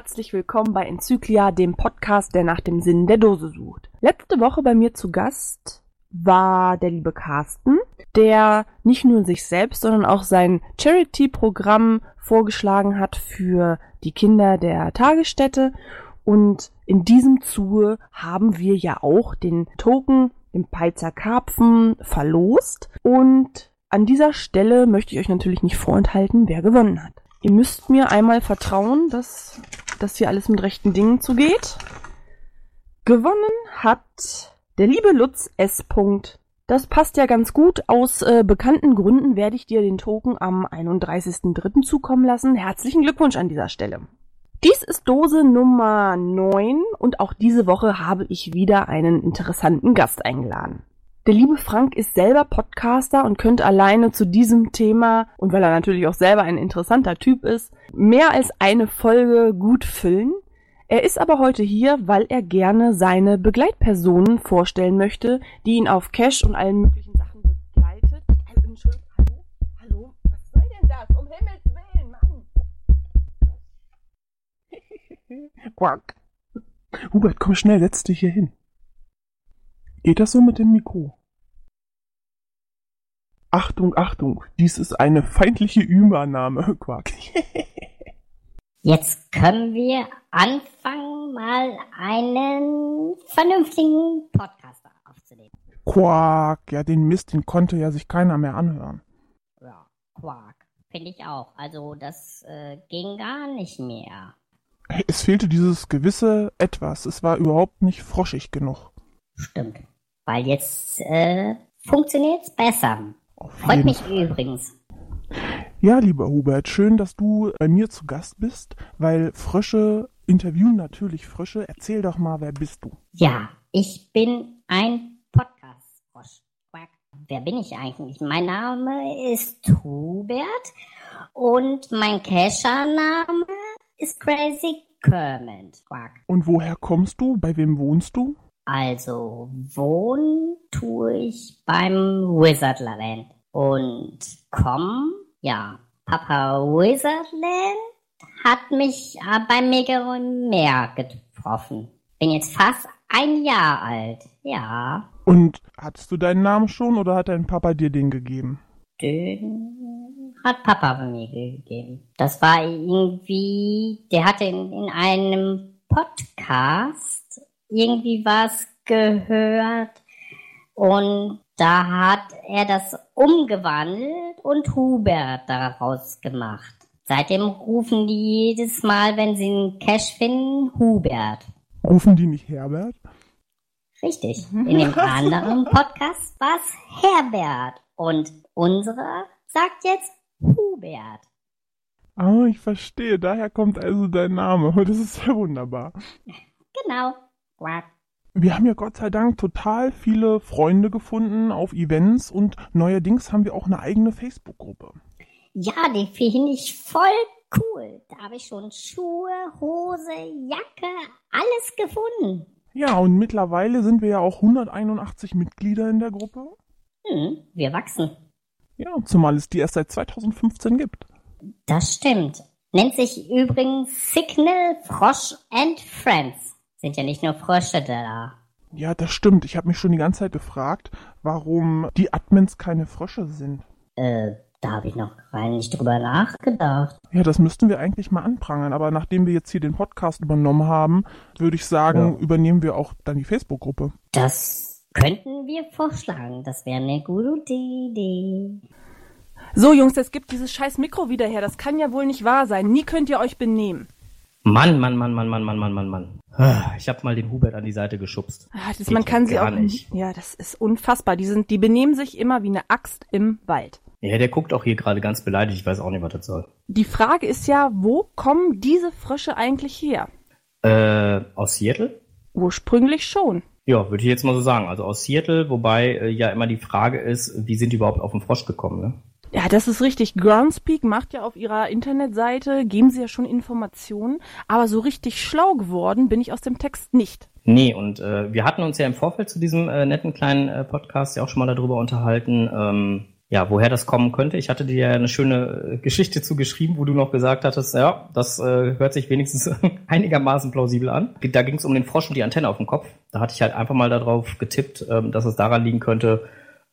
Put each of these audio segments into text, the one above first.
Herzlich willkommen bei Enzyklia, dem Podcast, der nach dem Sinn der Dose sucht. Letzte Woche bei mir zu Gast war der liebe Carsten, der nicht nur sich selbst, sondern auch sein Charity-Programm vorgeschlagen hat für die Kinder der Tagesstätte. Und in diesem Zuge haben wir ja auch den Token, den Peizer Karpfen, verlost. Und an dieser Stelle möchte ich euch natürlich nicht vorenthalten, wer gewonnen hat. Ihr müsst mir einmal vertrauen, dass das hier alles mit rechten Dingen zugeht. Gewonnen hat der liebe Lutz S. Das passt ja ganz gut. Aus äh, bekannten Gründen werde ich dir den Token am 31.03. zukommen lassen. Herzlichen Glückwunsch an dieser Stelle. Dies ist Dose Nummer 9 und auch diese Woche habe ich wieder einen interessanten Gast eingeladen. Der liebe Frank ist selber Podcaster und könnte alleine zu diesem Thema, und weil er natürlich auch selber ein interessanter Typ ist, mehr als eine Folge gut füllen. Er ist aber heute hier, weil er gerne seine Begleitpersonen vorstellen möchte, die ihn auf Cash und allen möglichen Sachen begleitet. Also, Entschuldigung, hallo? Hallo? Was soll denn das? Um Himmels Willen, Mann! Quack. Hubert, komm schnell, setz dich hier hin. Geht das so mit dem Mikro? Achtung, Achtung, dies ist eine feindliche Übernahme, Quack. Jetzt können wir anfangen, mal einen vernünftigen Podcaster aufzunehmen. Quack, ja, den Mist, den konnte ja sich keiner mehr anhören. Ja, Quark. Finde ich auch. Also, das äh, ging gar nicht mehr. Es fehlte dieses gewisse Etwas. Es war überhaupt nicht froschig genug. Stimmt. Weil jetzt äh, funktioniert's besser. Auf Freut mich Fall. übrigens. Ja, lieber Hubert, schön, dass du bei mir zu Gast bist, weil Frösche interviewen natürlich Frösche. Erzähl doch mal, wer bist du? Ja, ich bin ein Podcast-Frosch. Quack. Wer bin ich eigentlich? Mein Name ist Hubert und mein Kescher-Name ist Crazy Kermit. Quack. Und woher kommst du? Bei wem wohnst du? Also, wohnen tue ich beim Wizardland. Und komm, ja, Papa Wizardland hat mich äh, beim Meer getroffen. Bin jetzt fast ein Jahr alt. Ja, Und hattest du deinen Namen schon oder hat dein Papa dir den gegeben? den hat Papa mir gegeben. Das war irgendwie, der hatte in, in einem Podcast irgendwie was gehört und da hat er das umgewandelt und Hubert daraus gemacht. Seitdem rufen die jedes Mal, wenn sie einen Cash finden, Hubert. Rufen die nicht Herbert? Richtig. In dem anderen Podcast war es Herbert. Und unserer sagt jetzt Hubert. Ah, ich verstehe. Daher kommt also dein Name. Das ist ja wunderbar. Genau. Quack. Wir haben ja Gott sei Dank total viele Freunde gefunden auf Events und neuerdings haben wir auch eine eigene Facebook-Gruppe. Ja, die finde ich voll cool. Da habe ich schon Schuhe, Hose, Jacke, alles gefunden. Ja, und mittlerweile sind wir ja auch 181 Mitglieder in der Gruppe. Hm, wir wachsen. Ja, zumal es die erst seit 2015 gibt. Das stimmt. Nennt sich übrigens Signal Frosch and Friends. Sind ja nicht nur Frösche da. Ja, das stimmt. Ich habe mich schon die ganze Zeit gefragt, warum die Admins keine Frösche sind. Äh, da habe ich noch rein nicht drüber nachgedacht. Ja, das müssten wir eigentlich mal anprangern, aber nachdem wir jetzt hier den Podcast übernommen haben, würde ich sagen, Ja. übernehmen wir auch dann die Facebook-Gruppe. Das könnten wir vorschlagen. Das wäre eine gute Idee. So, Jungs, jetzt gibt dieses scheiß Mikro wieder her. Das kann ja wohl nicht wahr sein. Nie könnt ihr euch benehmen. Mann, Mann, Mann, Mann, Mann, Mann, Mann, Mann, Mann. Ah, Ich habe mal den Hubert an die Seite geschubst. Ah, Das, man kann sie auch nicht. Ja, das ist unfassbar. Die sind, die benehmen sich immer wie eine Axt im Wald. Ja, der guckt auch hier gerade ganz beleidigt. Ich weiß auch nicht, was das soll. Die Frage ist ja, wo kommen diese Frösche eigentlich her? Äh, aus Seattle? Ursprünglich schon. Ja, würde ich jetzt mal so sagen. Also aus Seattle, wobei äh, ja immer die Frage ist, wie sind die überhaupt auf den Frosch gekommen, ne? Ja, das ist richtig. Groundspeak macht ja auf ihrer Internetseite, geben sie ja schon Informationen, aber so richtig schlau geworden bin ich aus dem Text nicht. Nee, und äh, wir hatten uns ja im Vorfeld zu diesem äh, netten kleinen äh, Podcast ja auch schon mal darüber unterhalten, ähm, Ja, woher das kommen könnte, ich hatte dir ja eine schöne äh, Geschichte zugeschrieben, wo du noch gesagt hattest, ja, das äh, hört sich wenigstens einigermaßen plausibel an. Da ging es um den Frosch und die Antenne auf dem Kopf. Da hatte ich halt einfach mal darauf getippt, ähm, dass es daran liegen könnte,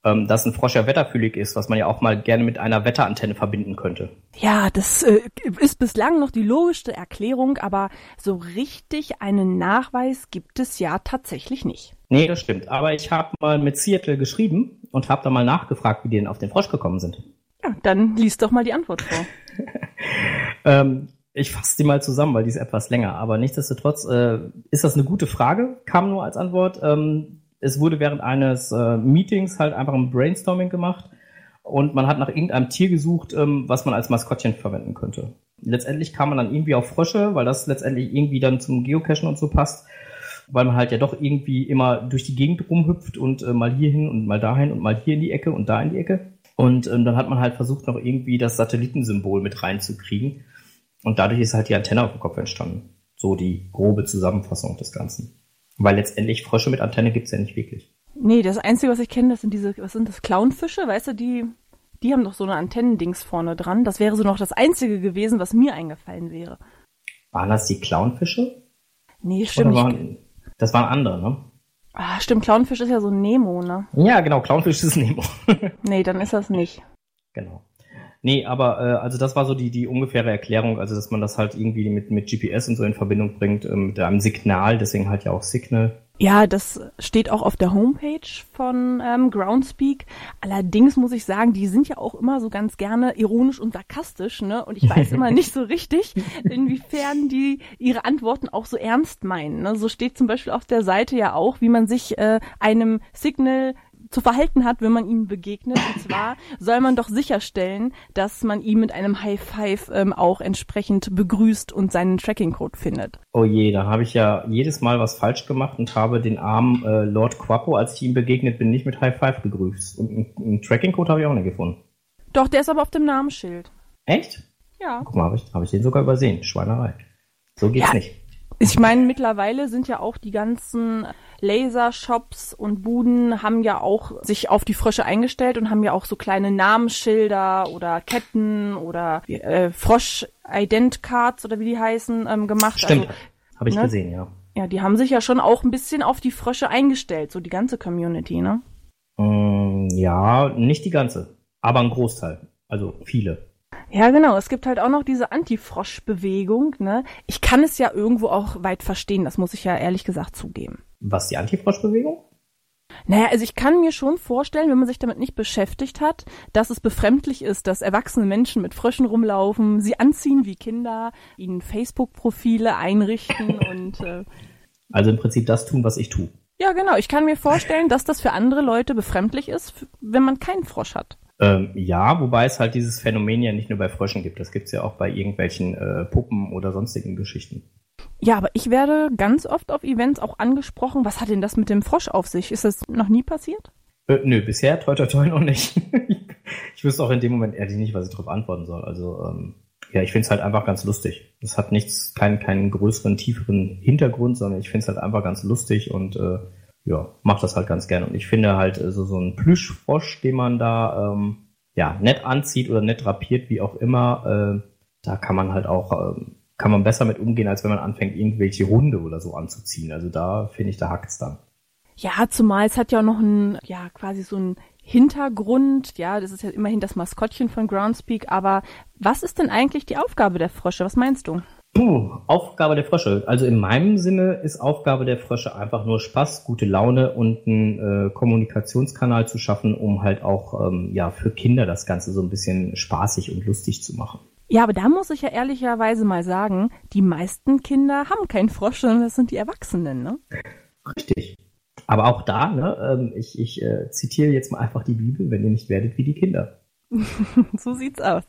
ähm, dass ein Frosch ja wetterfühlig ist, was man ja auch mal gerne mit einer Wetterantenne verbinden könnte. Ja, das äh, ist bislang noch die logischste Erklärung, aber so richtig einen Nachweis gibt es ja tatsächlich nicht. Nee, das stimmt. Aber ich habe mal mit Seattle geschrieben und habe da mal nachgefragt, wie die denn auf den Frosch gekommen sind. Ja, dann liest doch mal die Antwort vor. ähm, ich fasse die mal zusammen, weil die ist etwas länger. Aber nichtsdestotrotz äh, ist das eine gute Frage, kam nur als Antwort. Ähm, es wurde während eines äh, Meetings halt einfach ein Brainstorming gemacht und man hat nach irgendeinem Tier gesucht, ähm, was man als Maskottchen verwenden könnte. Letztendlich kam man dann irgendwie auf Frösche, weil das letztendlich irgendwie dann zum Geocachen und so passt weil man halt ja doch irgendwie immer durch die Gegend rumhüpft und äh, mal hierhin und mal dahin und mal hier in die Ecke und da in die Ecke. Und ähm, dann hat man halt versucht, noch irgendwie das Satellitensymbol mit reinzukriegen. Und dadurch ist halt die Antenne auf dem Kopf entstanden. So die grobe Zusammenfassung des Ganzen. Weil letztendlich Frösche mit Antenne gibt's ja nicht wirklich. Nee, das Einzige, was ich kenne, das sind diese, was sind das, Clownfische, weißt du, die, die haben doch so eine Antennendings vorne dran. Das wäre so noch das Einzige gewesen, was mir eingefallen wäre. Waren das die Clownfische? Nee, stimmt nicht. Das waren andere, ne? Ah, stimmt, Clownfisch ist ja so Nemo, ne? Ja, genau, Clownfisch ist Nemo. nee, dann ist das nicht. Genau. Nee, aber äh, also das war so die, die ungefähre Erklärung, also dass man das halt irgendwie mit, mit GPS und so in Verbindung bringt, äh, mit einem Signal, deswegen halt ja auch Signal. Ja, das steht auch auf der Homepage von ähm, Groundspeak. Allerdings muss ich sagen, die sind ja auch immer so ganz gerne ironisch und sarkastisch, ne? Und ich weiß immer nicht so richtig, inwiefern die ihre Antworten auch so ernst meinen. Ne? So steht zum Beispiel auf der Seite ja auch, wie man sich äh, einem Signal zu verhalten hat, wenn man ihm begegnet. Und zwar soll man doch sicherstellen, dass man ihn mit einem High Five ähm, auch entsprechend begrüßt und seinen Tracking-Code findet. Oh je, da habe ich ja jedes Mal was falsch gemacht und habe den armen äh, Lord Quapo, als ich ihm begegnet bin, nicht mit High Five begrüßt. Und einen, einen Tracking-Code habe ich auch nicht gefunden. Doch, der ist aber auf dem Namensschild. Echt? Ja. Guck mal, habe ich, hab ich den sogar übersehen. Schweinerei. So geht's ja. nicht. Ich meine, mittlerweile sind ja auch die ganzen Lasershops und Buden haben ja auch sich auf die Frösche eingestellt und haben ja auch so kleine Namensschilder oder Ketten oder äh, Frosch-Ident-Cards oder wie die heißen ähm, gemacht. Stimmt, also, habe ich ne? gesehen, ja. Ja, die haben sich ja schon auch ein bisschen auf die Frösche eingestellt, so die ganze Community, ne? Mm, ja, nicht die ganze, aber ein Großteil, also viele. Ja, genau. Es gibt halt auch noch diese Antifrosch-Bewegung. Ne? Ich kann es ja irgendwo auch weit verstehen, das muss ich ja ehrlich gesagt zugeben. Was, die Antifrosch-Bewegung? Naja, also ich kann mir schon vorstellen, wenn man sich damit nicht beschäftigt hat, dass es befremdlich ist, dass erwachsene Menschen mit Fröschen rumlaufen, sie anziehen wie Kinder, ihnen Facebook-Profile einrichten und äh, also im Prinzip das tun, was ich tue. Ja, genau. Ich kann mir vorstellen, dass das für andere Leute befremdlich ist, wenn man keinen Frosch hat. Ähm, ja, wobei es halt dieses Phänomen ja nicht nur bei Fröschen gibt. Das gibt's ja auch bei irgendwelchen äh, Puppen oder sonstigen Geschichten. Ja, aber ich werde ganz oft auf Events auch angesprochen. Was hat denn das mit dem Frosch auf sich? Ist das noch nie passiert? Äh, nö, bisher toi toi toi noch nicht. ich wüsste auch in dem Moment ehrlich nicht, was ich darauf antworten soll. Also ähm, ja, ich finde es halt einfach ganz lustig. Es hat nichts, keinen, keinen größeren, tieferen Hintergrund, sondern ich finde es halt einfach ganz lustig und äh, ja, macht das halt ganz gerne. Und ich finde halt äh, so, so ein Plüschfrosch, den man da ähm, ja nett anzieht oder nett drapiert, wie auch immer, äh, da kann man halt auch, äh, kann man besser mit umgehen, als wenn man anfängt, irgendwelche Hunde oder so anzuziehen. Also da finde ich, da hackt's dann. Ja, zumal es hat ja auch noch ein, ja, quasi so ein Hintergrund. Ja, das ist ja immerhin das Maskottchen von Groundspeak. Aber was ist denn eigentlich die Aufgabe der Frösche? Was meinst du? Puh, Aufgabe der Frösche. Also in meinem Sinne ist Aufgabe der Frösche einfach nur Spaß, gute Laune und einen äh, Kommunikationskanal zu schaffen, um halt auch ähm, ja für Kinder das Ganze so ein bisschen spaßig und lustig zu machen. Ja, aber da muss ich ja ehrlicherweise mal sagen, die meisten Kinder haben keinen Frosch, sondern das sind die Erwachsenen, ne? Richtig. Aber auch da, ne, ähm, ich, ich äh, zitiere jetzt mal einfach die Bibel, wenn ihr nicht werdet wie die Kinder. so sieht's aus.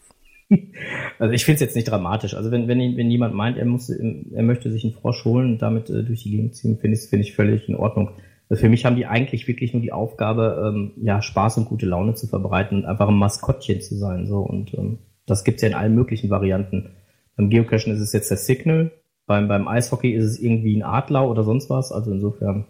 Also ich finde es jetzt nicht dramatisch. Also wenn, wenn, wenn jemand meint, er, muss, er möchte sich einen Frosch holen und damit äh, durch die Gegend ziehen, finde ich finde ich völlig in Ordnung. Also für mich haben die eigentlich wirklich nur die Aufgabe, ähm, ja, Spaß und gute Laune zu verbreiten und einfach ein Maskottchen zu sein. So Und ähm, das gibt's ja in allen möglichen Varianten. Beim Geocachen ist es jetzt der Signal, beim, beim Eishockey ist es irgendwie ein Adler oder sonst was. Also insofern.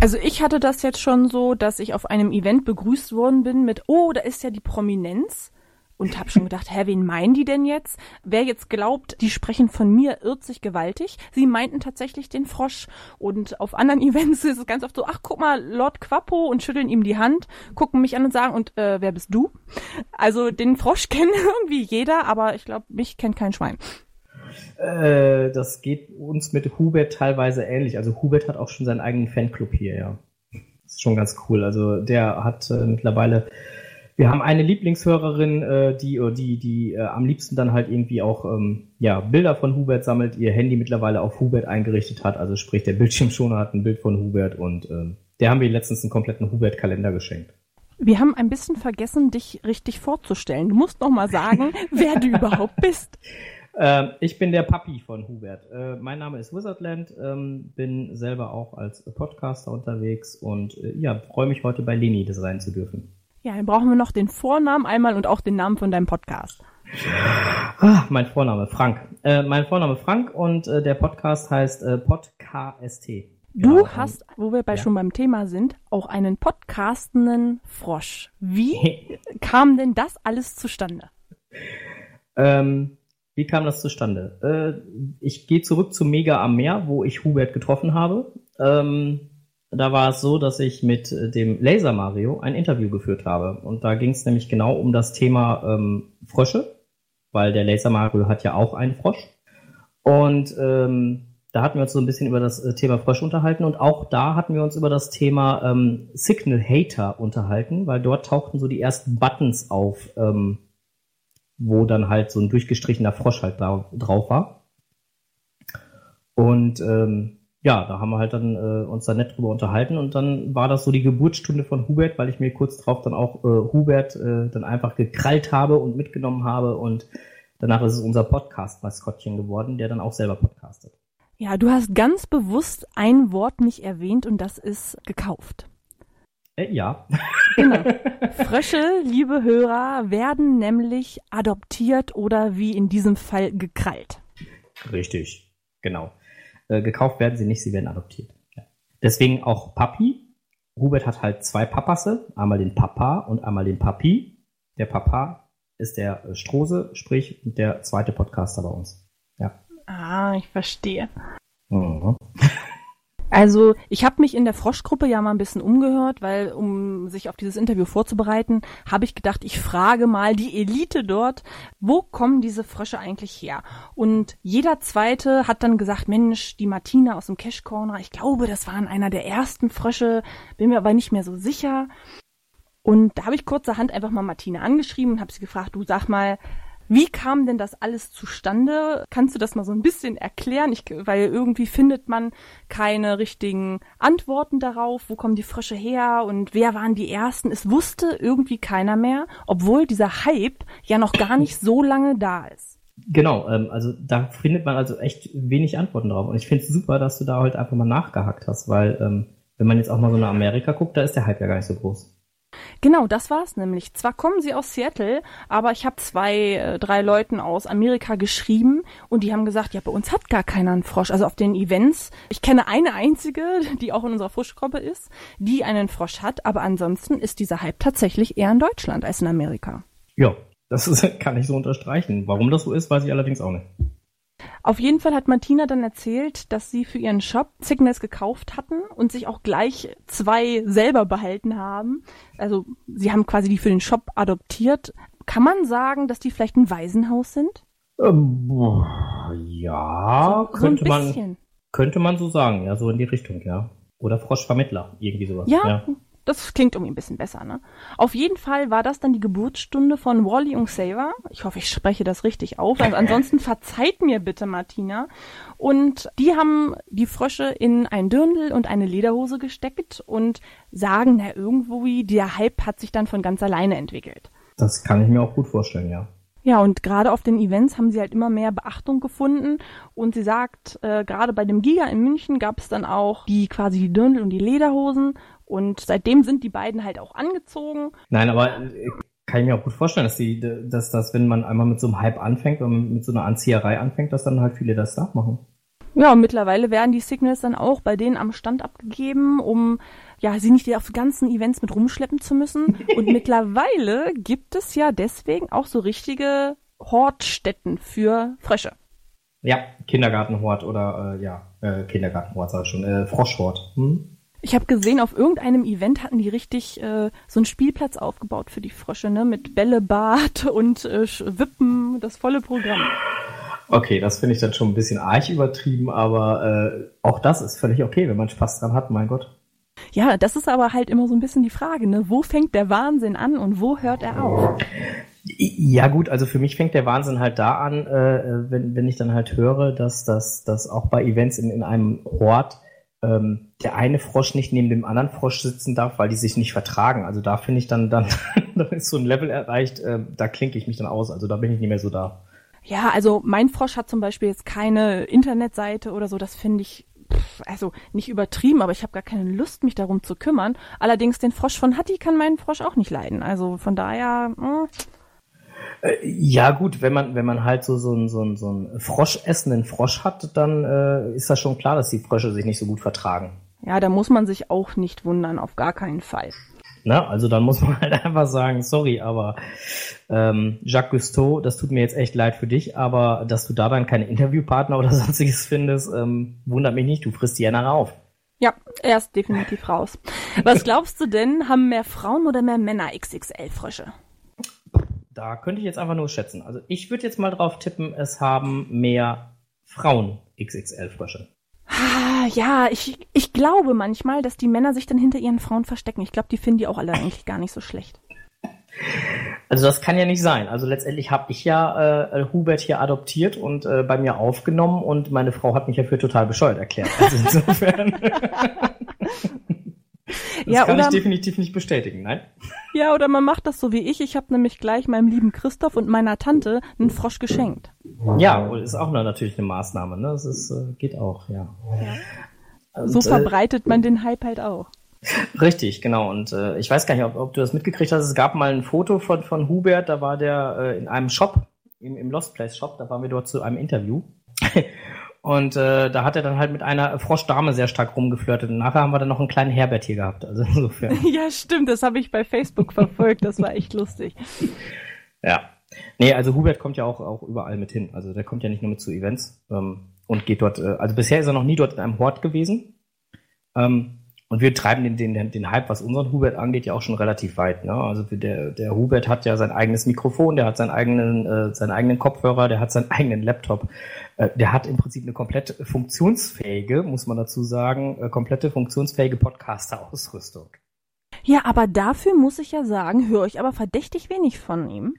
Also ich hatte das jetzt schon so, dass ich auf einem Event begrüßt worden bin mit, oh, da ist ja die Prominenz. Und habe schon gedacht, hä, wen meinen die denn jetzt? Wer jetzt glaubt, die sprechen von mir, irrt sich gewaltig. Sie meinten tatsächlich den Frosch. Und auf anderen Events ist es ganz oft so, ach, guck mal, Lord Quappo und schütteln ihm die Hand, gucken mich an und sagen, und äh, wer bist du? Also den Frosch kennt irgendwie jeder, aber ich glaube, mich kennt kein Schwein. Äh, das geht uns mit Hubert teilweise ähnlich. Also Hubert hat auch schon seinen eigenen Fanclub hier, ja. Das ist schon ganz cool. Also der hat äh, mittlerweile, wir haben eine Lieblingshörerin, äh, die, die, die äh, am liebsten dann halt irgendwie auch ähm, ja, Bilder von Hubert sammelt, ihr Handy mittlerweile auf Hubert eingerichtet hat. Also sprich, der Bildschirmschoner hat ein Bild von Hubert und äh, der haben wir letztens einen kompletten Hubert-Kalender geschenkt. Wir haben ein bisschen vergessen, dich richtig vorzustellen. Du musst noch mal sagen, wer du überhaupt bist. Ähm, ich bin der Papi von Hubert. Äh, mein Name ist Wizardland, ähm, bin selber auch als Podcaster unterwegs und äh, ja, freue mich heute bei Leni das sein zu dürfen. Ja, dann brauchen wir noch den Vornamen einmal und auch den Namen von deinem Podcast. Ah, mein Vorname Frank. Äh, mein Vorname Frank und äh, der Podcast heißt äh, Podcast. Du genau. hast, wo wir bei ja. schon beim Thema sind, auch einen podcastenden Frosch. Wie kam denn das alles zustande? Ähm, wie kam das zustande? Äh, ich gehe zurück zu Mega am Meer, wo ich Hubert getroffen habe. Ähm, da war es so, dass ich mit dem Laser Mario ein Interview geführt habe. Und da ging es nämlich genau um das Thema ähm, Frösche, weil der Laser Mario hat ja auch einen Frosch. Und ähm, da hatten wir uns so ein bisschen über das äh, Thema Frosch unterhalten und auch da hatten wir uns über das Thema ähm, Signal Hater unterhalten, weil dort tauchten so die ersten Buttons auf, ähm, wo dann halt so ein durchgestrichener Frosch halt da, drauf war. Und ähm, ja, da haben wir halt dann äh, uns da nett drüber unterhalten und dann war das so die Geburtsstunde von Hubert, weil ich mir kurz drauf dann auch äh, Hubert äh, dann einfach gekrallt habe und mitgenommen habe und danach ist es unser Podcast-Maskottchen geworden, der dann auch selber podcastet. Ja, du hast ganz bewusst ein Wort nicht erwähnt und das ist gekauft. Äh, ja. Genau. Frösche, liebe Hörer, werden nämlich adoptiert oder wie in diesem Fall gekrallt. Richtig, genau. Äh, gekauft werden sie nicht, sie werden adoptiert. Ja. Deswegen auch Papi. Hubert hat halt zwei Papasse, einmal den Papa und einmal den Papi. Der Papa ist der äh, Strose, sprich der zweite Podcaster bei uns. Ja. Ah, ich verstehe. Mhm. Also ich habe mich in der Froschgruppe ja mal ein bisschen umgehört, weil um sich auf dieses Interview vorzubereiten, habe ich gedacht, ich frage mal die Elite dort, wo kommen diese Frösche eigentlich her? Und jeder zweite hat dann gesagt, Mensch, die Martina aus dem Cash Corner, ich glaube, das waren einer der ersten Frösche, bin mir aber nicht mehr so sicher. Und da habe ich kurzerhand einfach mal Martina angeschrieben und habe sie gefragt, du sag mal, wie kam denn das alles zustande? Kannst du das mal so ein bisschen erklären? Ich, weil irgendwie findet man keine richtigen Antworten darauf. Wo kommen die Frösche her und wer waren die ersten? Es wusste irgendwie keiner mehr, obwohl dieser Hype ja noch gar nicht so lange da ist. Genau, ähm, also da findet man also echt wenig Antworten drauf. Und ich finde es super, dass du da heute einfach mal nachgehakt hast, weil ähm, wenn man jetzt auch mal so nach Amerika guckt, da ist der Hype ja gar nicht so groß. Genau, das war's nämlich. Zwar kommen sie aus Seattle, aber ich habe zwei, äh, drei Leuten aus Amerika geschrieben und die haben gesagt, ja, bei uns hat gar keiner einen Frosch. Also auf den Events. Ich kenne eine einzige, die auch in unserer Froschgruppe ist, die einen Frosch hat, aber ansonsten ist dieser Hype tatsächlich eher in Deutschland als in Amerika. Ja, das ist, kann ich so unterstreichen. Warum das so ist, weiß ich allerdings auch nicht. Auf jeden Fall hat Martina dann erzählt, dass sie für ihren Shop Signals gekauft hatten und sich auch gleich zwei selber behalten haben. Also sie haben quasi die für den Shop adoptiert. Kann man sagen, dass die vielleicht ein Waisenhaus sind? Ähm, ja, so, könnte so man könnte man so sagen, ja, so in die Richtung, ja. Oder Froschvermittler, irgendwie sowas. Ja, ja. Das klingt irgendwie ein bisschen besser, ne? Auf jeden Fall war das dann die Geburtsstunde von Wally und Saver. Ich hoffe, ich spreche das richtig auf. Also ansonsten verzeiht mir bitte, Martina. Und die haben die Frösche in ein Dirndl und eine Lederhose gesteckt und sagen, na, irgendwo wie, der Hype hat sich dann von ganz alleine entwickelt. Das kann ich mir auch gut vorstellen, ja. Ja, und gerade auf den Events haben sie halt immer mehr Beachtung gefunden. Und sie sagt, äh, gerade bei dem Giga in München gab es dann auch die quasi die Dirndl und die Lederhosen. Und seitdem sind die beiden halt auch angezogen. Nein, aber äh, kann ich mir auch gut vorstellen, dass die, dass das, wenn man einmal mit so einem Hype anfängt, wenn man mit so einer Anzieherei anfängt, dass dann halt viele das nachmachen. Ja, und mittlerweile werden die Signals dann auch bei denen am Stand abgegeben, um ja, sie nicht auf ganzen Events mit rumschleppen zu müssen. Und mittlerweile gibt es ja deswegen auch so richtige Hortstätten für Frösche. Ja, Kindergartenhort oder äh, ja, äh, Kindergartenhort sag ich schon, äh, Froschhort. Hm? Ich habe gesehen, auf irgendeinem Event hatten die richtig äh, so einen Spielplatz aufgebaut für die Frösche, ne? Mit Bällebad und äh, Wippen, das volle Programm. Okay, das finde ich dann schon ein bisschen arg übertrieben, aber äh, auch das ist völlig okay, wenn man Spaß dran hat, mein Gott. Ja, das ist aber halt immer so ein bisschen die Frage, ne? Wo fängt der Wahnsinn an und wo hört er auf? Ja gut, also für mich fängt der Wahnsinn halt da an, äh, wenn, wenn ich dann halt höre, dass das dass auch bei Events in, in einem Hort ähm, der eine Frosch nicht neben dem anderen Frosch sitzen darf, weil die sich nicht vertragen. Also da finde ich dann, dann, dann ist so ein Level erreicht, äh, da klinke ich mich dann aus. Also da bin ich nicht mehr so da. Ja, also mein Frosch hat zum Beispiel jetzt keine Internetseite oder so, das finde ich also nicht übertrieben, aber ich habe gar keine Lust, mich darum zu kümmern. Allerdings den Frosch von Hatti kann mein Frosch auch nicht leiden. Also von daher. Mh. Äh, ja gut, wenn man wenn man halt so so einen so einen, so einen Frosch essenden Frosch hat, dann äh, ist das schon klar, dass die Frösche sich nicht so gut vertragen. Ja, da muss man sich auch nicht wundern, auf gar keinen Fall. Ne? Also dann muss man halt einfach sagen, sorry, aber ähm, Jacques Cousteau, das tut mir jetzt echt leid für dich, aber dass du da dann keine Interviewpartner oder sonstiges findest, ähm, wundert mich nicht, du frisst die ja nachher auf. Ja, er ist definitiv raus. Was glaubst du denn, haben mehr Frauen oder mehr Männer XXL-Frösche? Da könnte ich jetzt einfach nur schätzen. Also ich würde jetzt mal drauf tippen, es haben mehr Frauen XXL-Frösche. Ah, ja, ich, ich glaube manchmal, dass die Männer sich dann hinter ihren Frauen verstecken. Ich glaube, die finden die auch alle eigentlich gar nicht so schlecht. Also das kann ja nicht sein. Also letztendlich habe ich ja äh, Hubert hier adoptiert und äh, bei mir aufgenommen und meine Frau hat mich ja für total bescheuert erklärt. Also insofern. Das ja, kann oder, ich definitiv nicht bestätigen, nein. Ja, oder man macht das so wie ich. Ich habe nämlich gleich meinem lieben Christoph und meiner Tante einen Frosch geschenkt. Ja, ist auch natürlich eine Maßnahme. Ne? Das ist, äh, geht auch, ja. ja. Und, so äh, verbreitet man den Hype halt auch. Richtig, genau. Und äh, ich weiß gar nicht, ob, ob, du das mitgekriegt hast. Es gab mal ein Foto von, von Hubert, da war der äh, in einem Shop, im, im Lost Place Shop, da waren wir dort zu einem Interview. Und äh, da hat er dann halt mit einer Froschdame sehr stark rumgeflirtet. Und nachher haben wir dann noch einen kleinen Herbert hier gehabt. Also insofern. ja, stimmt, das habe ich bei Facebook verfolgt. Das war echt lustig. Ja. Nee, also Hubert kommt ja auch, auch überall mit hin. Also der kommt ja nicht nur mit zu Events ähm, und geht dort, äh, also bisher ist er noch nie dort in einem Hort gewesen. Ähm, und wir treiben den, den, den Hype, was unseren Hubert angeht, ja auch schon relativ weit. Ne? Also der, der Hubert hat ja sein eigenes Mikrofon, der hat seinen eigenen, äh, seinen eigenen Kopfhörer, der hat seinen eigenen Laptop. Äh, der hat im Prinzip eine komplett funktionsfähige, muss man dazu sagen, äh, komplette funktionsfähige Podcaster-Ausrüstung. Ja, aber dafür muss ich ja sagen, höre ich aber verdächtig wenig von ihm.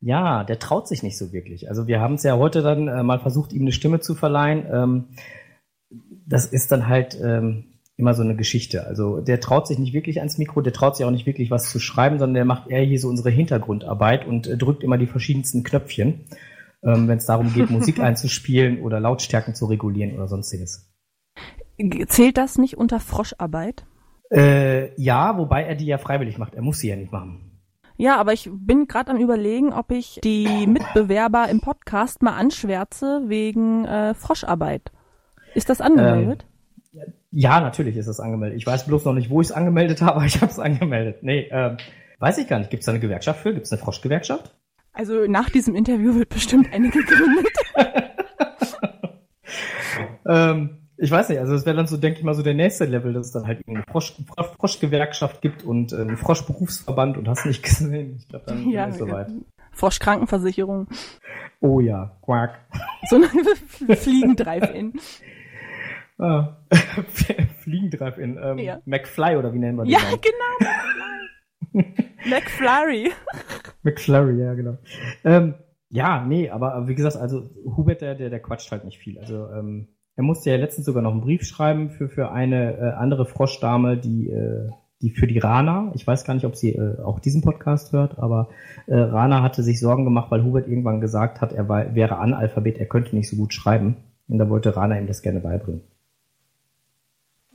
Ja, der traut sich nicht so wirklich. Also wir haben es ja heute dann äh, mal versucht, ihm eine Stimme zu verleihen. Ähm, das ist dann halt ähm, immer so eine Geschichte. Also der traut sich nicht wirklich ans Mikro, der traut sich auch nicht wirklich was zu schreiben, sondern der macht eher hier so unsere Hintergrundarbeit und äh, drückt immer die verschiedensten Knöpfchen, ähm, wenn es darum geht, Musik einzuspielen oder Lautstärken zu regulieren oder sonstiges. Zählt das nicht unter Froscharbeit? Äh, ja, wobei er die ja freiwillig macht. Er muss sie ja nicht machen. Ja, aber ich bin gerade am überlegen, ob ich die Mitbewerber im Podcast mal anschwärze wegen äh, Froscharbeit. Ist das angemeldet? Ähm, ja, natürlich ist das angemeldet. Ich weiß bloß noch nicht, wo ich es angemeldet habe, aber ich habe es angemeldet. Nee, äh, weiß ich gar nicht. Gibt es da eine Gewerkschaft für? Gibt es eine Froschgewerkschaft? Also nach diesem Interview wird bestimmt eine gegründet. ähm, ich weiß nicht, also das wäre dann so, denke ich mal, so der nächste Level, dass es dann halt eine Frosch, Froschgewerkschaft gibt und einen Froschberufsverband und hast nicht gesehen. Ich glaube, dann ja, ist es soweit. Froschkrankenversicherung. Oh ja, Quack. So eine Fliegen-Drive-In. Ah. Fliegen Drive-In. Ähm, ja. McFly oder wie nennen wir den? Ja, genau. McFlurry. McFlurry, ja, genau. Ähm, ja, nee, aber wie gesagt, also Hubert, der, der, der quatscht halt nicht viel. Also ähm, er musste ja letztens sogar noch einen Brief schreiben für, für eine äh, andere Froschdame, die, äh, die für die Rana, ich weiß gar nicht, ob sie äh, auch diesen Podcast hört, aber äh, Rana hatte sich Sorgen gemacht, weil Hubert irgendwann gesagt hat, er war, wäre Analphabet, er könnte nicht so gut schreiben. Und da wollte Rana ihm das gerne beibringen.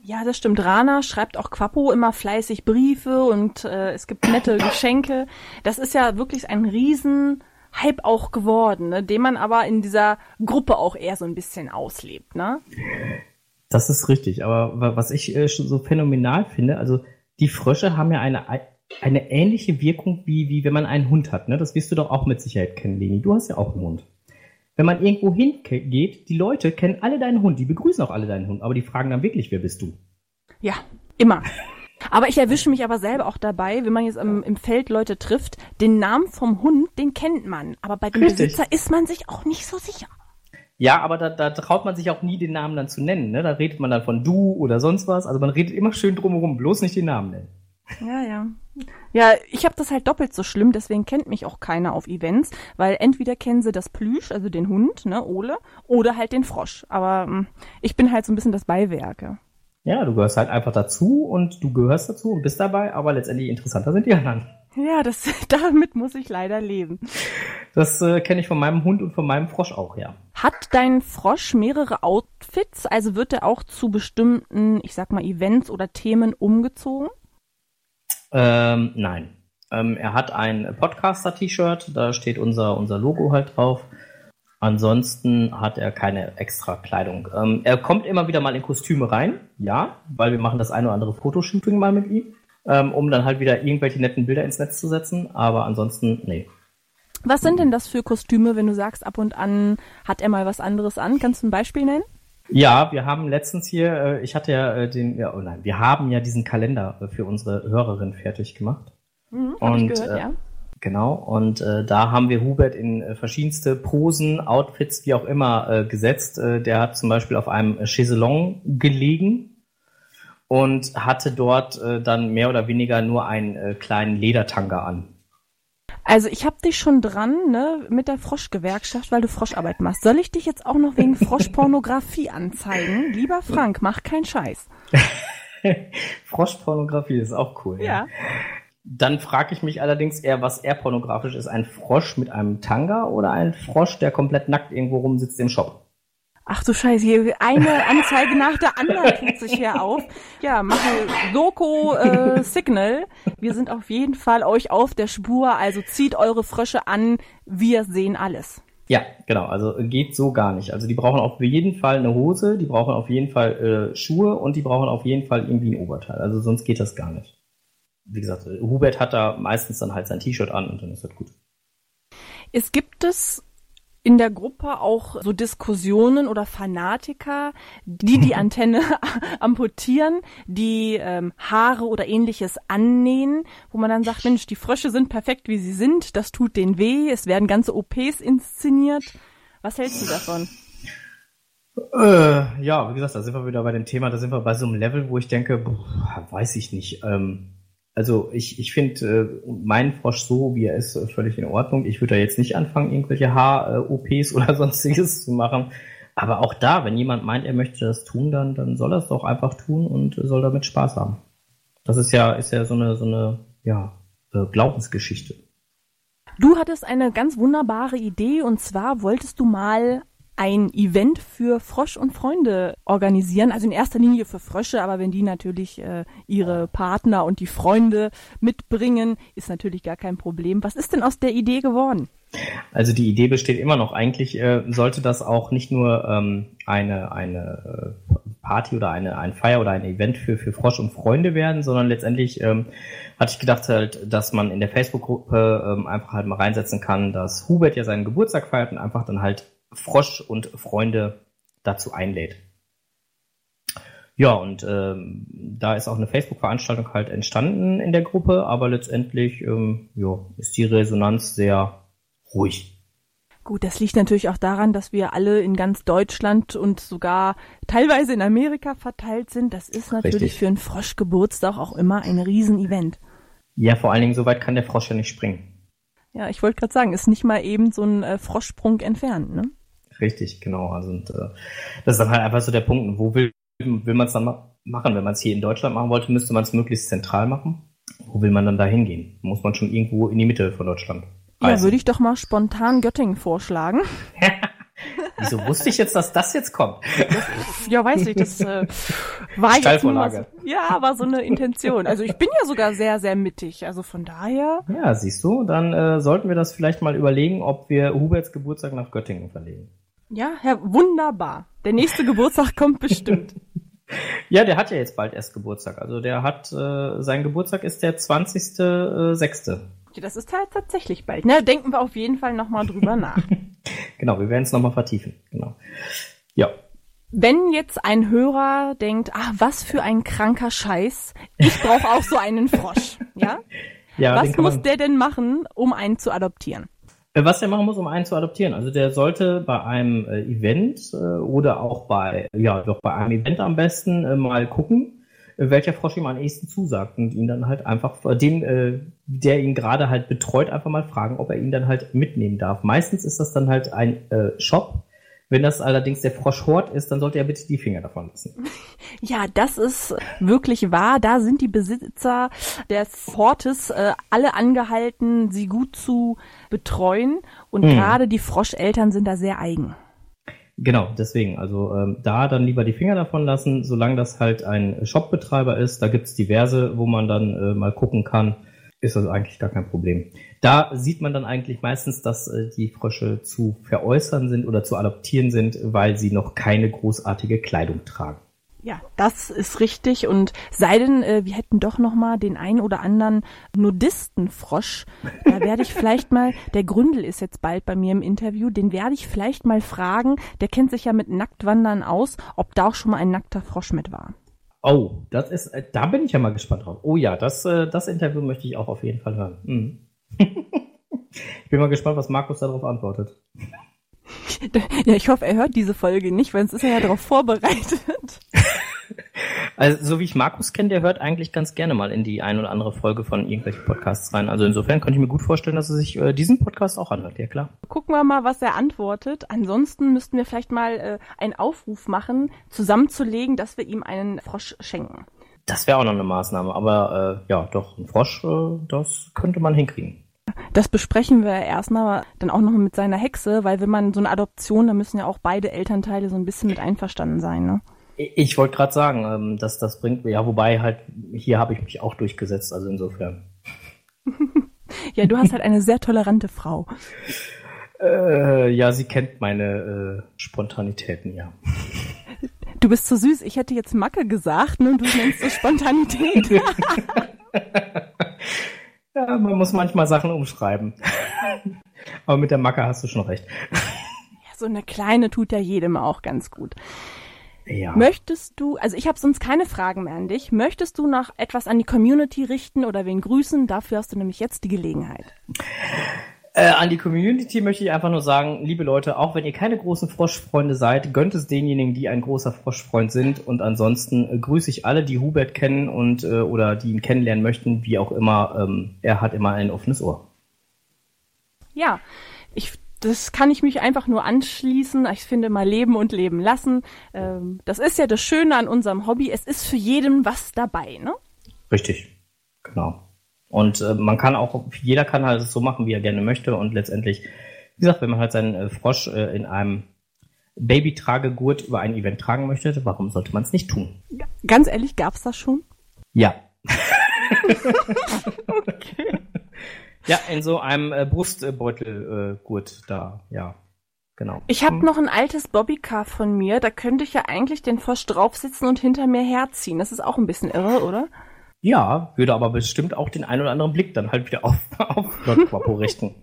Ja, das stimmt. Rana schreibt auch Quappo immer fleißig Briefe und äh, es gibt nette Geschenke. Das ist ja wirklich ein riesen Hype auch geworden, ne? den man aber in dieser Gruppe auch eher so ein bisschen auslebt, ne? Das ist richtig, aber was ich äh, so phänomenal finde, also die Frösche haben ja eine, eine ähnliche Wirkung, wie, wie wenn man einen Hund hat. Ne? Das wirst du doch auch mit Sicherheit kennen, Leni. Du hast ja auch einen Hund. Wenn man irgendwo hingeht, die Leute kennen alle deinen Hund, die begrüßen auch alle deinen Hund, aber die fragen dann wirklich, wer bist du? Ja, immer. Aber ich erwische mich aber selber auch dabei, wenn man jetzt im, im Feld Leute trifft, den Namen vom Hund, den kennt man. Aber bei dem Richtig. Besitzer ist man sich auch nicht so sicher. Ja, aber da, da traut man sich auch nie, den Namen dann zu nennen. Ne? Da redet man dann von du oder sonst was. Also man redet immer schön drumherum, bloß nicht den Namen nennen. Ja, ja. Ja, ich habe das halt doppelt so schlimm, deswegen kennt mich auch keiner auf Events, weil entweder kennen sie das Plüsch, also den Hund, ne, Ole, oder halt den Frosch. Aber ähm, ich bin halt so ein bisschen das Beiwerke. Ja, du gehörst halt einfach dazu und du gehörst dazu und bist dabei, aber letztendlich interessanter sind die anderen. Ja, das, damit muss ich leider leben. Das äh, kenne ich von meinem Hund und von meinem Frosch auch, ja. Hat dein Frosch mehrere Outfits? Also wird er auch zu bestimmten, ich sag mal, Events oder Themen umgezogen? Ähm, nein. Ähm, er hat ein Podcaster-T-Shirt, da steht unser, unser Logo halt drauf. Ansonsten hat er keine extra Kleidung. Ähm, er kommt immer wieder mal in Kostüme rein, ja, weil wir machen das eine oder andere Fotoshooting mal mit ihm, ähm, um dann halt wieder irgendwelche netten Bilder ins Netz zu setzen. Aber ansonsten, nee. Was sind denn das für Kostüme, wenn du sagst, ab und an hat er mal was anderes an? Kannst du ein Beispiel nennen? Ja, wir haben letztens hier, äh, ich hatte ja äh, den, ja, oh nein, wir haben ja diesen Kalender äh, für unsere Hörerin fertig gemacht. Mhm, und gehört, äh, ja. Genau, und äh, da haben wir Hubert in äh, verschiedenste Posen, Outfits, wie auch immer, gesetzt. Der hat zum Beispiel auf einem Chaiselong gelegen und hatte dort dann mehr oder weniger nur einen kleinen Ledertanga an. Also ich habe dich schon dran, ne, mit der Froschgewerkschaft, weil du Froscharbeit machst. Soll ich dich jetzt auch noch wegen Froschpornografie anzeigen? Lieber Frank, mach keinen Scheiß. Froschpornografie ist auch cool. Ja. ja. Dann frage ich mich allerdings eher, was eher pornografisch ist. Ein Frosch mit einem Tanga oder ein Frosch, der komplett nackt irgendwo rumsitzt im Shop? Ach du Scheiße, hier eine Anzeige nach der anderen tut sich hier auf. Ja, mache Soko äh, Signal. Wir sind auf jeden Fall euch auf der Spur, also zieht eure Frösche an, wir sehen alles. Ja, genau, also geht so gar nicht. Also die brauchen auf jeden Fall eine Hose, die brauchen auf jeden Fall äh, Schuhe und die brauchen auf jeden Fall irgendwie ein Oberteil. Also sonst geht das gar nicht wie gesagt, Hubert hat da meistens dann halt sein T-Shirt an und dann ist das gut. Es gibt es in der Gruppe auch so Diskussionen oder Fanatiker, die die Antenne amputieren, die ähm, Haare oder ähnliches annähen, wo man dann sagt, Mensch, die Frösche sind perfekt, wie sie sind, das tut denen weh, es werden ganze OPs inszeniert. Was hältst du davon? Äh, ja, wie gesagt, da sind wir wieder bei dem Thema, da sind wir bei so einem Level, wo ich denke, boah, weiß ich nicht. Ähm, also ich, ich finde äh, meinen Frosch so, wie er ist, äh, völlig in Ordnung. Ich würde da jetzt nicht anfangen, irgendwelche Haar-OPs oder sonstiges zu machen. Aber auch da, wenn jemand meint, er möchte das tun, dann, dann soll er es doch einfach tun und soll damit Spaß haben. Das ist ja, ist ja so eine, so eine, ja, äh, Glaubensgeschichte. Du hattest eine ganz wunderbare Idee und zwar wolltest du mal ein Event für Frosch und Freunde organisieren. Also in erster Linie für Frösche, aber wenn die natürlich äh, ihre Partner und die Freunde mitbringen, ist natürlich gar kein Problem. Was ist denn aus der Idee geworden? Also die Idee besteht immer noch. Eigentlich äh, sollte das auch nicht nur ähm, eine, eine äh, Party oder eine, ein Feier oder ein Event für, für Frosch und Freunde werden, sondern letztendlich ähm, hatte ich gedacht halt, dass man in der Facebook-Gruppe ähm, einfach halt mal reinsetzen kann, dass Hubert ja seinen Geburtstag feiert und einfach dann halt Frosch und Freunde dazu einlädt. Ja, und ähm, da ist auch eine Facebook-Veranstaltung halt entstanden in der Gruppe, aber letztendlich ähm, ja, ist die Resonanz sehr ruhig. Gut, das liegt natürlich auch daran, dass wir alle in ganz Deutschland und sogar teilweise in Amerika verteilt sind. Das ist natürlich Richtig. für einen Froschgeburtstag auch immer ein Riesenevent. Ja, vor allen Dingen, so weit kann der Frosch ja nicht springen. Ja, ich wollte gerade sagen, ist nicht mal eben so ein äh, Froschsprung entfernt, ne? Richtig, genau. Also und, äh, das ist dann halt einfach so der Punkt, wo will, will man es dann ma machen? Wenn man es hier in Deutschland machen wollte, müsste man es möglichst zentral machen. Wo will man dann da hingehen? Muss man schon irgendwo in die Mitte von Deutschland? Reisen. Ja, würde ich doch mal spontan Göttingen vorschlagen. Wieso wusste ich jetzt, dass das jetzt kommt? Ja, weiß ich, das äh, war jetzt nur mal so, ja, war so eine Intention. Also ich bin ja sogar sehr, sehr mittig, also von daher. Ja, siehst du, dann äh, sollten wir das vielleicht mal überlegen, ob wir Huberts Geburtstag nach Göttingen verlegen. Ja, ja, wunderbar. Der nächste Geburtstag kommt bestimmt. Ja, der hat ja jetzt bald erst Geburtstag. Also der hat, äh, sein Geburtstag ist der 20.06. Ja, das ist halt tatsächlich bald. Na, denken wir auf jeden Fall nochmal drüber nach. genau, wir werden es nochmal vertiefen. Genau. Ja. Wenn jetzt ein Hörer denkt, ah, was für ein kranker Scheiß, ich brauche auch so einen Frosch, ja? ja was muss der denn machen, um einen zu adoptieren? Äh, was der machen muss, um einen zu adoptieren. Also der sollte bei einem äh, Event äh, oder auch bei, ja, doch bei einem Event am besten mal gucken, welcher Frosch ihm am ehesten zusagt und ihn dann halt einfach, äh, dem, äh, der ihn gerade halt betreut, einfach mal fragen, ob er ihn dann halt mitnehmen darf. Meistens ist das dann halt ein äh, Shop, wenn das allerdings der Frosch Hort ist, dann sollte er bitte die Finger davon lassen. Ja, das ist wirklich wahr. Da sind die Besitzer des Hortes äh, alle angehalten, sie gut zu betreuen. Und hm. gerade die Froscheltern sind da sehr eigen. Genau, deswegen. Also ähm, da dann lieber die Finger davon lassen, solange das halt ein Shopbetreiber ist. Da gibt's diverse, wo man dann äh, mal gucken kann, ist das eigentlich gar kein Problem. Da sieht man dann eigentlich meistens, dass äh, die Frösche zu veräußern sind oder zu adoptieren sind, weil sie noch keine großartige Kleidung tragen. Ja, das ist richtig. Und sei denn, äh, wir hätten doch noch mal den ein oder anderen Nudistenfrosch. Da werde ich vielleicht mal, der Gründel ist jetzt bald bei mir im Interview, den werde ich vielleicht mal fragen. Der kennt sich ja mit Nacktwandern aus, ob da auch schon mal ein nackter Frosch mit war. Oh, das ist, äh, da bin ich ja mal gespannt drauf. Oh ja, das, äh, das Interview möchte ich auch auf jeden Fall hören. Mhm. ich bin mal gespannt, was Markus darauf antwortet. Ja, ich hoffe, er hört diese Folge nicht, weil sonst ist er ja darauf vorbereitet. Also, so wie ich Markus kenne, der hört eigentlich ganz gerne mal in die ein oder andere Folge von irgendwelchen Podcasts rein. Also insofern könnte ich mir gut vorstellen, dass er sich äh, diesen Podcast auch anhört, ja klar. Gucken wir mal, was er antwortet. Ansonsten müssten wir vielleicht mal äh, einen Aufruf machen, zusammenzulegen, dass wir ihm einen Frosch schenken. Das wäre auch noch eine Maßnahme, aber äh, ja, doch, ein Frosch, äh, das könnte man hinkriegen. Das besprechen wir erstmal dann auch noch mit seiner Hexe, weil wenn man so eine Adoption, da müssen ja auch beide Elternteile so ein bisschen mit einverstanden sein, ne? Ich wollte gerade sagen, ähm, dass das bringt, ja, wobei halt, hier habe ich mich auch durchgesetzt, also insofern. ja, du hast halt eine sehr tolerante Frau. Äh, ja, sie kennt meine äh, Spontanitäten, ja. Du bist so süß. Ich hätte jetzt Macke gesagt, ne? Du nennst es Spontanität. ja, man muss manchmal Sachen umschreiben. Aber mit der Macke hast du schon recht. Ja, so eine kleine tut ja jedem auch ganz gut. Ja. Möchtest du, also ich habe sonst keine Fragen mehr an dich, möchtest du noch etwas an die Community richten oder wen grüßen? Dafür hast du nämlich jetzt die Gelegenheit. Äh, an die Community möchte ich einfach nur sagen, liebe Leute, auch wenn ihr keine großen Froschfreunde seid, gönnt es denjenigen, die ein großer Froschfreund sind. Und ansonsten äh, grüße ich alle, die Hubert kennen und äh, oder die ihn kennenlernen möchten, wie auch immer. Ähm, er hat immer ein offenes Ohr. Ja, ich das kann ich mich einfach nur anschließen. Ich finde mal leben und leben lassen. Ähm, das ist ja das Schöne an unserem Hobby. Es ist für jeden was dabei, ne? Richtig, genau. Und äh, man kann auch, jeder kann halt so machen, wie er gerne möchte. Und letztendlich, wie gesagt, wenn man halt seinen äh, Frosch äh, in einem Babytragegurt über ein Event tragen möchte, warum sollte man es nicht tun? Ganz ehrlich, gab's das schon? Ja. okay. Ja, in so einem äh, Brustbeutelgurt äh, da, ja. Genau. Ich habe noch ein altes Bobbycar von mir, da könnte ich ja eigentlich den Frosch draufsitzen und hinter mir herziehen. Das ist auch ein bisschen irre, oder? Ja, würde aber bestimmt auch den einen oder anderen Blick dann halt wieder auf, auf Quapo richten.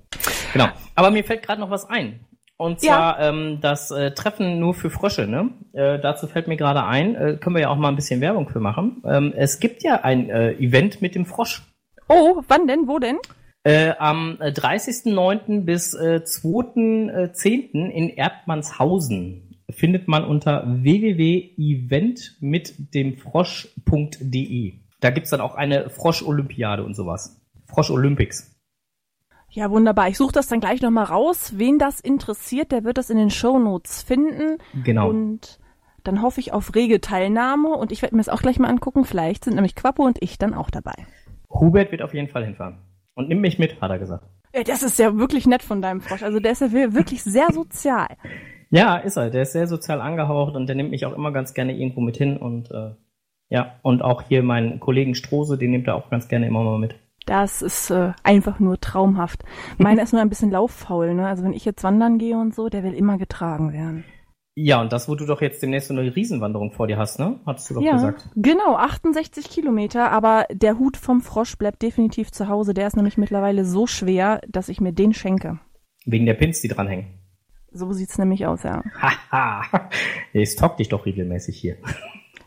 Genau. Aber mir fällt gerade noch was ein. Und zwar ja. ähm, das äh, Treffen nur für Frösche. Ne? Äh, dazu fällt mir gerade ein, äh, können wir ja auch mal ein bisschen Werbung für machen. Ähm, es gibt ja ein äh, Event mit dem Frosch. Oh, wann denn? Wo denn? Äh, am 30.09. Äh, bis äh, 2.10. in Erdmannshausen findet man unter www.event mit dem Frosch.de. Da gibt's dann auch eine Frosch-Olympiade und sowas. Frosch-Olympics. Ja, wunderbar. Ich suche das dann gleich nochmal raus. Wen das interessiert, der wird das in den Show Notes finden. Genau. Und dann hoffe ich auf rege Teilnahme und ich werde mir das auch gleich mal angucken. Vielleicht sind nämlich Quappo und ich dann auch dabei. Hubert wird auf jeden Fall hinfahren. Und nimm mich mit, hat er gesagt. Ja, das ist ja wirklich nett von deinem Frosch. Also der ist ja wirklich sehr sozial. Ja, ist er. Der ist sehr sozial angehaucht und der nimmt mich auch immer ganz gerne irgendwo mit hin und äh, ja, und auch hier meinen Kollegen Strose, den nimmt er auch ganz gerne immer mal mit. Das ist äh, einfach nur traumhaft. Meiner ist nur ein bisschen lauffaul, ne? Also wenn ich jetzt wandern gehe und so, der will immer getragen werden. Ja, und das, wo du doch jetzt demnächst so eine Riesenwanderung vor dir hast, ne? Hattest du doch ja, gesagt. genau, 68 Kilometer, aber der Hut vom Frosch bleibt definitiv zu Hause. Der ist nämlich mittlerweile so schwer, dass ich mir den schenke. Wegen der Pins, die dranhängen. So sieht's nämlich aus, ja. Haha, ich stalk dich doch regelmäßig hier.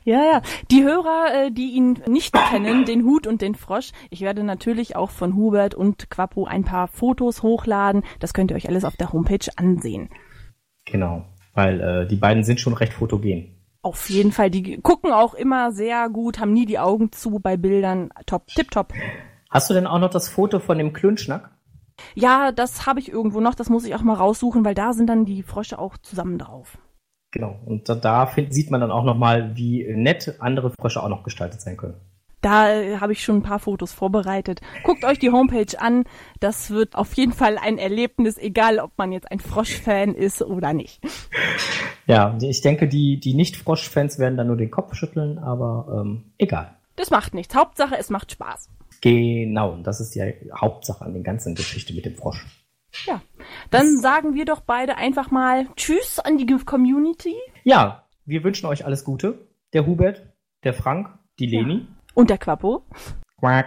Ja, ja. Die Hörer, äh, die ihn nicht kennen, den Hut und den Frosch, ich werde natürlich auch von Hubert und Quappo ein paar Fotos hochladen. Das könnt ihr euch alles auf der Homepage ansehen. Genau, weil äh, die beiden sind schon recht fotogen. Auf jeden Fall, die gucken auch immer sehr gut, haben nie die Augen zu bei Bildern. Top, tipptopp. Hast du denn auch noch das Foto von dem Klönschnack? Ja, das habe ich irgendwo noch, das muss ich auch mal raussuchen, weil da sind dann die Frösche auch zusammen drauf. Genau. Und da, da find, sieht man dann auch nochmal, wie nett andere Frösche auch noch gestaltet sein können. Da äh, habe ich schon ein paar Fotos vorbereitet. Guckt euch die Homepage an. Das wird auf jeden Fall ein Erlebnis, egal ob man jetzt ein Frosch-Fan ist oder nicht. Ja, ich denke, die, die Nicht-Frosch-Fans werden dann nur den Kopf schütteln, aber ähm, egal. Das macht nichts. Hauptsache, es macht Spaß. Genau, und das ist die Hauptsache an der ganzen Geschichte mit dem Frosch. Ja, dann sagen wir doch beide einfach mal Tschüss an die Community. Ja, wir wünschen euch alles Gute. Der Hubert, der Frank, die Leni. Und der Quappo. Quack.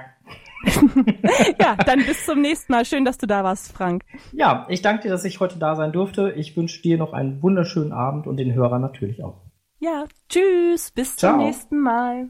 ja, dann bis zum nächsten Mal. Schön, dass du da warst, Frank. Ja, ich danke dir, dass ich heute da sein durfte. Ich wünsche dir noch einen wunderschönen Abend und den Hörern natürlich auch. Ja, tschüss, bis Ciao. zum nächsten Mal.